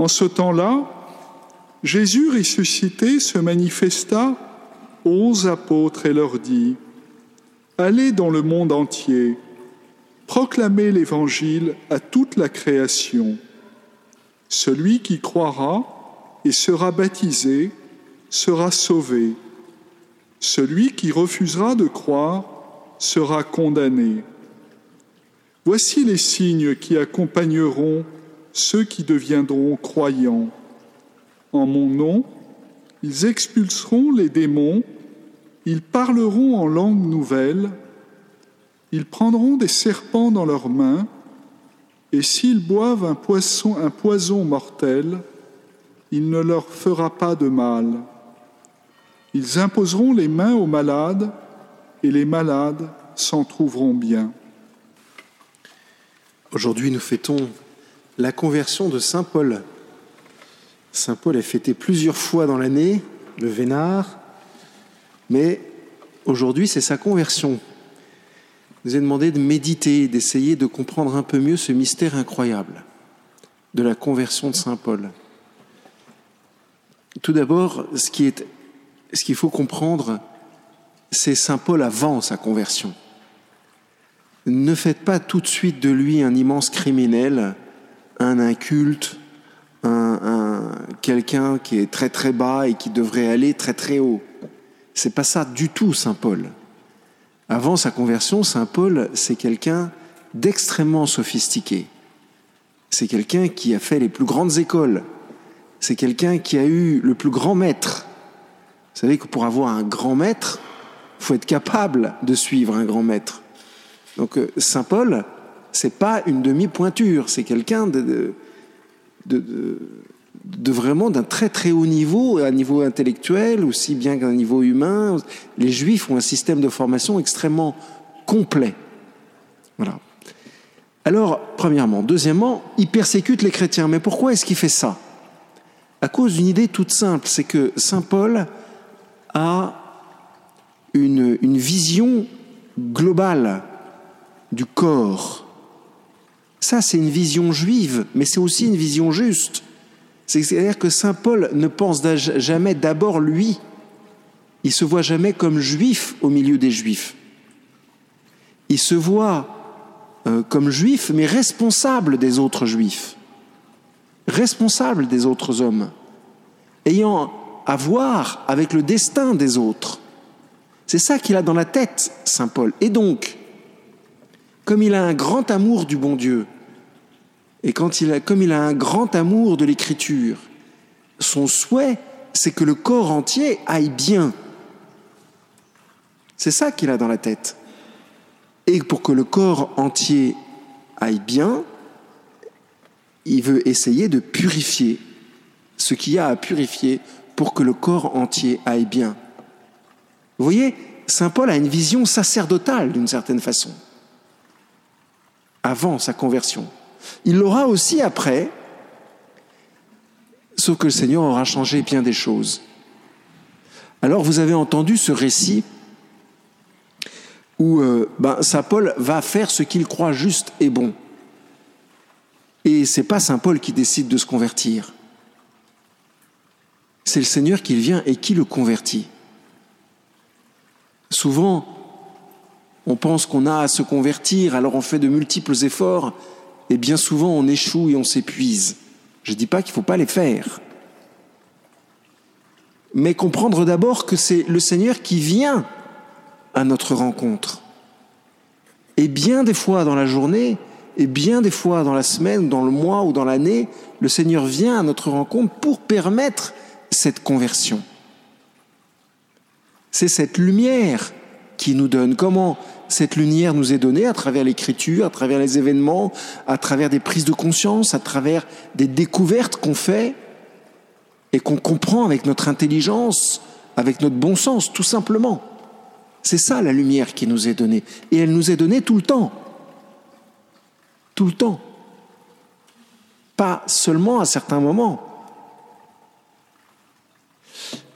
En ce temps-là, Jésus ressuscité se manifesta aux apôtres et leur dit, Allez dans le monde entier, proclamez l'Évangile à toute la création. Celui qui croira et sera baptisé sera sauvé. Celui qui refusera de croire sera condamné. Voici les signes qui accompagneront ceux qui deviendront croyants. En mon nom, ils expulseront les démons, ils parleront en langue nouvelle, ils prendront des serpents dans leurs mains, et s'ils boivent un, poisson, un poison mortel, il ne leur fera pas de mal. Ils imposeront les mains aux malades, et les malades s'en trouveront bien. Aujourd'hui, nous fêtons la conversion de Saint Paul. Saint Paul est fêté plusieurs fois dans l'année, le Vénard, mais aujourd'hui, c'est sa conversion. Je vous ai demandé de méditer, d'essayer de comprendre un peu mieux ce mystère incroyable de la conversion de Saint Paul. Tout d'abord, est, ce qu'il faut comprendre, c'est Saint Paul avant sa conversion. Ne faites pas tout de suite de lui un immense criminel, un inculte, un, quelqu'un qui est très très bas et qui devrait aller très très haut. C'est pas ça du tout, Saint Paul. Avant sa conversion, Saint Paul, c'est quelqu'un d'extrêmement sophistiqué. C'est quelqu'un qui a fait les plus grandes écoles. C'est quelqu'un qui a eu le plus grand maître. Vous savez que pour avoir un grand maître, faut être capable de suivre un grand maître. Donc euh, Saint Paul, c'est pas une demi-pointure, c'est quelqu'un de, vraiment d'un très très haut niveau, à un niveau intellectuel aussi bien qu'à un niveau humain. Les Juifs ont un système de formation extrêmement complet. Voilà. Alors, premièrement. Deuxièmement, il persécute les chrétiens. Mais pourquoi est-ce qu'il fait ça? À cause d'une idée toute simple, c'est que Saint Paul a une vision globale du corps. Ça, c'est une vision juive, mais c'est aussi une vision juste. C'est-à-dire que Saint Paul ne pense jamais d'abord lui. Il se voit jamais comme juif au milieu des juifs. Il se voit euh, comme juif, mais responsable des autres juifs, responsable des autres hommes, ayant à voir avec le destin des autres. C'est ça qu'il a dans la tête, Saint Paul. Et donc, comme il a un grand amour du bon Dieu, et quand il a, comme il a un grand amour de l'écriture, son souhait, c'est que le corps entier aille bien. C'est ça qu'il a dans la tête. Et pour que le corps entier aille bien, il veut essayer de purifier ce qu'il y a à purifier pour que le corps entier aille bien. Vous voyez, Saint Paul a une vision sacerdotale d'une certaine façon, avant sa conversion. Il l'aura aussi après, sauf que le Seigneur aura changé bien des choses. Alors vous avez entendu ce récit où euh, ben, Saint Paul va faire ce qu'il croit juste et bon. Et c'est pas Saint Paul qui décide de se convertir. C'est le Seigneur qui vient et qui le convertit. Souvent, on pense qu'on a à se convertir, alors on fait de multiples efforts, et bien souvent on échoue et on s'épuise. Je ne dis pas qu'il ne faut pas les faire. Mais comprendre d'abord que c'est le Seigneur qui vient à notre rencontre. Et bien des fois dans la journée, et bien des fois dans la semaine, dans le mois ou dans l'année, le Seigneur vient à notre rencontre pour permettre cette conversion. C'est cette lumière qui nous donne. Comment cette lumière nous est donnée à travers l'écriture, à travers les événements, à travers des prises de conscience, à travers des découvertes qu'on fait et qu'on comprend avec notre intelligence, avec notre bon sens, tout simplement. C'est ça la lumière qui nous est donnée. Et elle nous est donnée tout le temps. Tout le temps. Pas seulement à certains moments.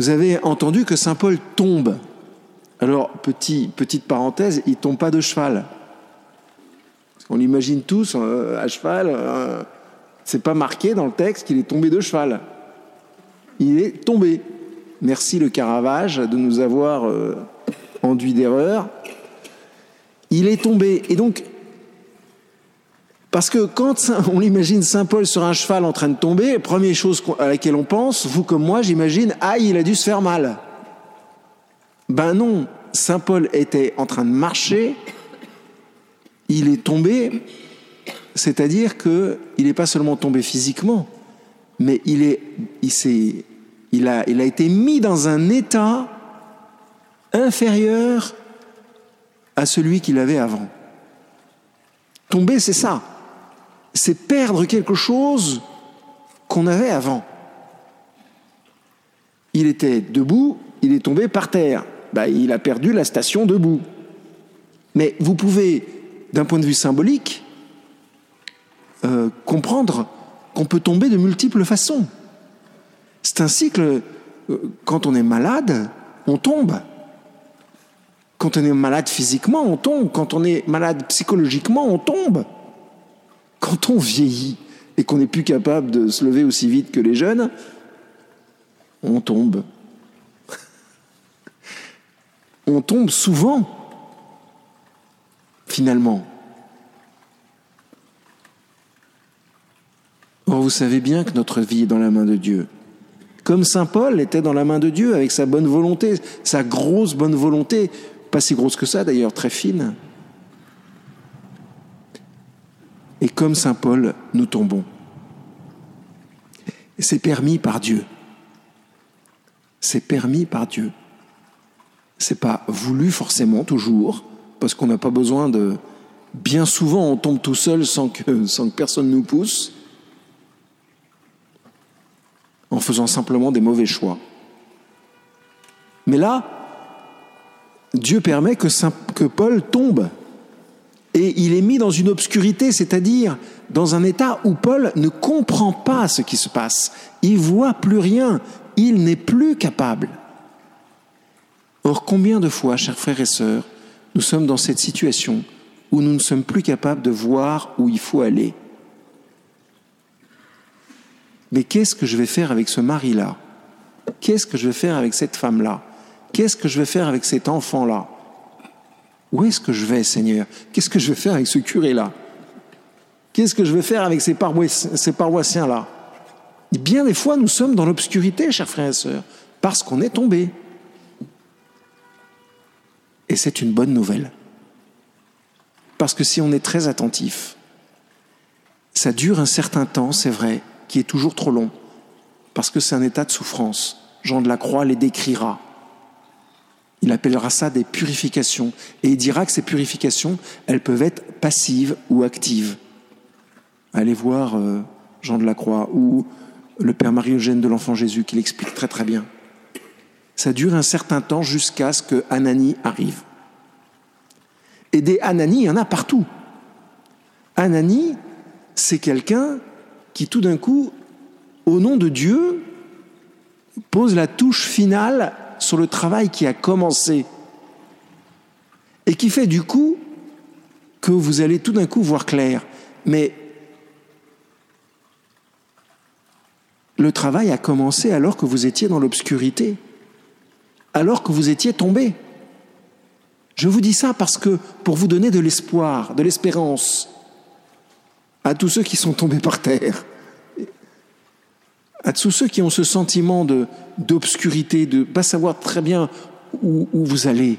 Vous avez entendu que Saint Paul tombe alors, petite parenthèse, il tombe pas de cheval. On l'imagine tous euh, à cheval, euh, C'est pas marqué dans le texte qu'il est tombé de cheval. Il est tombé. Merci le Caravage de nous avoir euh, enduit d'erreur. Il est tombé. Et donc, parce que quand on imagine Saint Paul sur un cheval en train de tomber, première chose à laquelle on pense, vous comme moi, j'imagine, ah, il a dû se faire mal. Ben non, Saint Paul était en train de marcher, il est tombé, c'est-à-dire qu'il n'est pas seulement tombé physiquement, mais il, est, il, il, a, il a été mis dans un état inférieur à celui qu'il avait avant. Tomber, c'est ça. C'est perdre quelque chose qu'on avait avant. Il était debout, il est tombé par terre. Bah, il a perdu la station debout. Mais vous pouvez, d'un point de vue symbolique, euh, comprendre qu'on peut tomber de multiples façons. C'est un cycle, euh, quand on est malade, on tombe. Quand on est malade physiquement, on tombe. Quand on est malade psychologiquement, on tombe. Quand on vieillit et qu'on n'est plus capable de se lever aussi vite que les jeunes, on tombe. On tombe souvent, finalement. Or, vous savez bien que notre vie est dans la main de Dieu. Comme Saint Paul était dans la main de Dieu avec sa bonne volonté, sa grosse bonne volonté, pas si grosse que ça d'ailleurs, très fine. Et comme Saint Paul, nous tombons. C'est permis par Dieu. C'est permis par Dieu. C'est pas voulu forcément toujours, parce qu'on n'a pas besoin de. Bien souvent, on tombe tout seul sans que, sans que personne nous pousse en faisant simplement des mauvais choix. Mais là, Dieu permet que, que Paul tombe et il est mis dans une obscurité, c'est-à-dire dans un état où Paul ne comprend pas ce qui se passe. Il voit plus rien, il n'est plus capable. Or, combien de fois, chers frères et sœurs, nous sommes dans cette situation où nous ne sommes plus capables de voir où il faut aller? Mais qu'est-ce que je vais faire avec ce mari-là? Qu'est-ce que je vais faire avec cette femme-là? Qu'est-ce que je vais faire avec cet enfant-là? Où est-ce que je vais, Seigneur? Qu'est-ce que je vais faire avec ce curé-là? Qu'est-ce que je vais faire avec ces, paroissiens-là? Bien des fois, nous sommes dans l'obscurité, chers frères et sœurs, parce qu'on est tombé. Et c'est une bonne nouvelle. Parce que si on est très attentif, ça dure un certain temps, c'est vrai, qui est toujours trop long, parce que c'est un état de souffrance. Jean de la Croix les décrira. Il appellera ça des purifications, et il dira que ces purifications, elles peuvent être passives ou actives. Allez voir euh, Jean de la Croix ou le Père Marie-Eugène de l'Enfant Jésus qui l'explique très très bien. Ça dure un certain temps jusqu'à ce que Anani arrive. Et des Anani, il y en a partout. Anani, c'est quelqu'un qui tout d'un coup, au nom de Dieu, pose la touche finale sur le travail qui a commencé et qui fait du coup que vous allez tout d'un coup voir clair. Mais le travail a commencé alors que vous étiez dans l'obscurité, alors que vous étiez tombé. Je vous dis ça parce que pour vous donner de l'espoir, de l'espérance, à tous ceux qui sont tombés par terre, à tous ceux qui ont ce sentiment d'obscurité, de ne pas savoir très bien où, vous allez.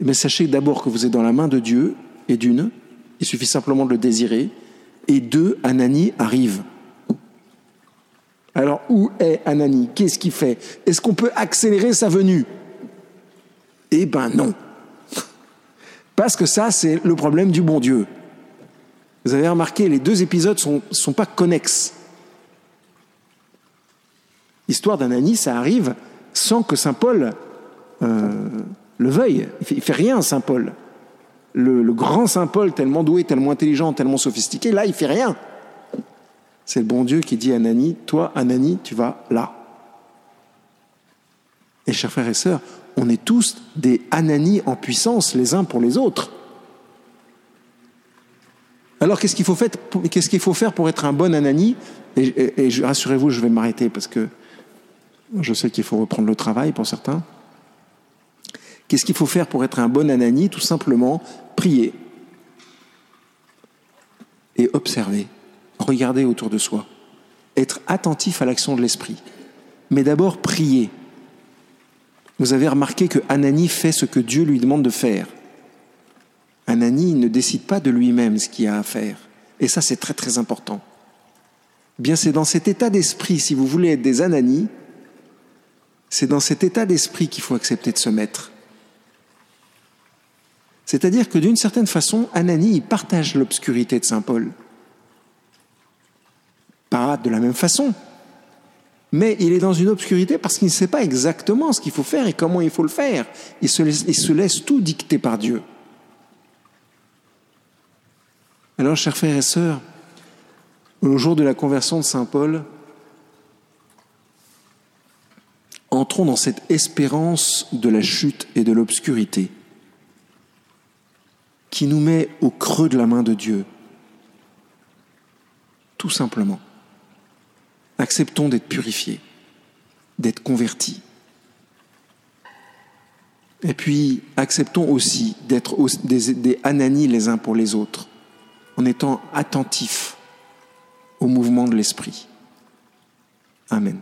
Mais sachez d'abord que vous êtes dans la main de Dieu, et d'une, il suffit simplement de le désirer, et deux, Anani arrive. Alors où est Anani? Qu'est-ce qu'il fait? Est-ce qu'on peut accélérer sa venue? Eh ben non. Parce que ça, c'est le problème du bon Dieu. Vous avez remarqué, les deux épisodes ne sont, pas connexes. L'histoire d'Anani, ça arrive sans que Saint Paul euh, le veuille. Il fait, fait rien, Saint Paul. Le, le, grand Saint Paul, tellement doué, tellement intelligent, tellement sophistiqué, là, il fait rien. C'est le bon Dieu qui dit à Anani, toi, Anani, tu vas là. Et chers frères et sœurs, on est tous des Anani en puissance les uns pour les autres. Alors qu'est-ce qu'il faut, faire pour- être un bon Anani? Et, rassurez-vous, je vais m'arrêter parce que je sais qu'il faut reprendre le travail pour certains. Qu'est-ce qu'il faut faire pour être un bon Anani? Tout simplement prier et observer, regarder autour de soi, être attentif à l'action de l'esprit. Mais d'abord prier. Vous avez remarqué que Anani fait ce que Dieu lui demande de faire. Anani ne décide pas de lui-même ce qu'il a à faire. Et ça, c'est très très important. Bien, c'est dans cet état d'esprit, si vous voulez être des Anani, c'est dans cet état d'esprit qu'il faut accepter de se mettre. C'est-à-dire que d'une certaine façon, Anani, partage l'obscurité de Saint Paul. Pas de la même façon, mais il est dans une obscurité parce qu'il ne sait pas exactement ce qu'il faut faire et comment il faut le faire. Il se laisse, tout dicter par Dieu. Alors, chers frères et sœurs, au jour de la conversion de Saint Paul, entrons dans cette espérance de la chute et de l'obscurité qui nous met au creux de la main de Dieu. Tout simplement. Acceptons d'être purifiés, d'être convertis. Et puis, acceptons aussi d'être des, des ananis les uns pour les autres, en étant attentifs au mouvement de l'esprit. Amen.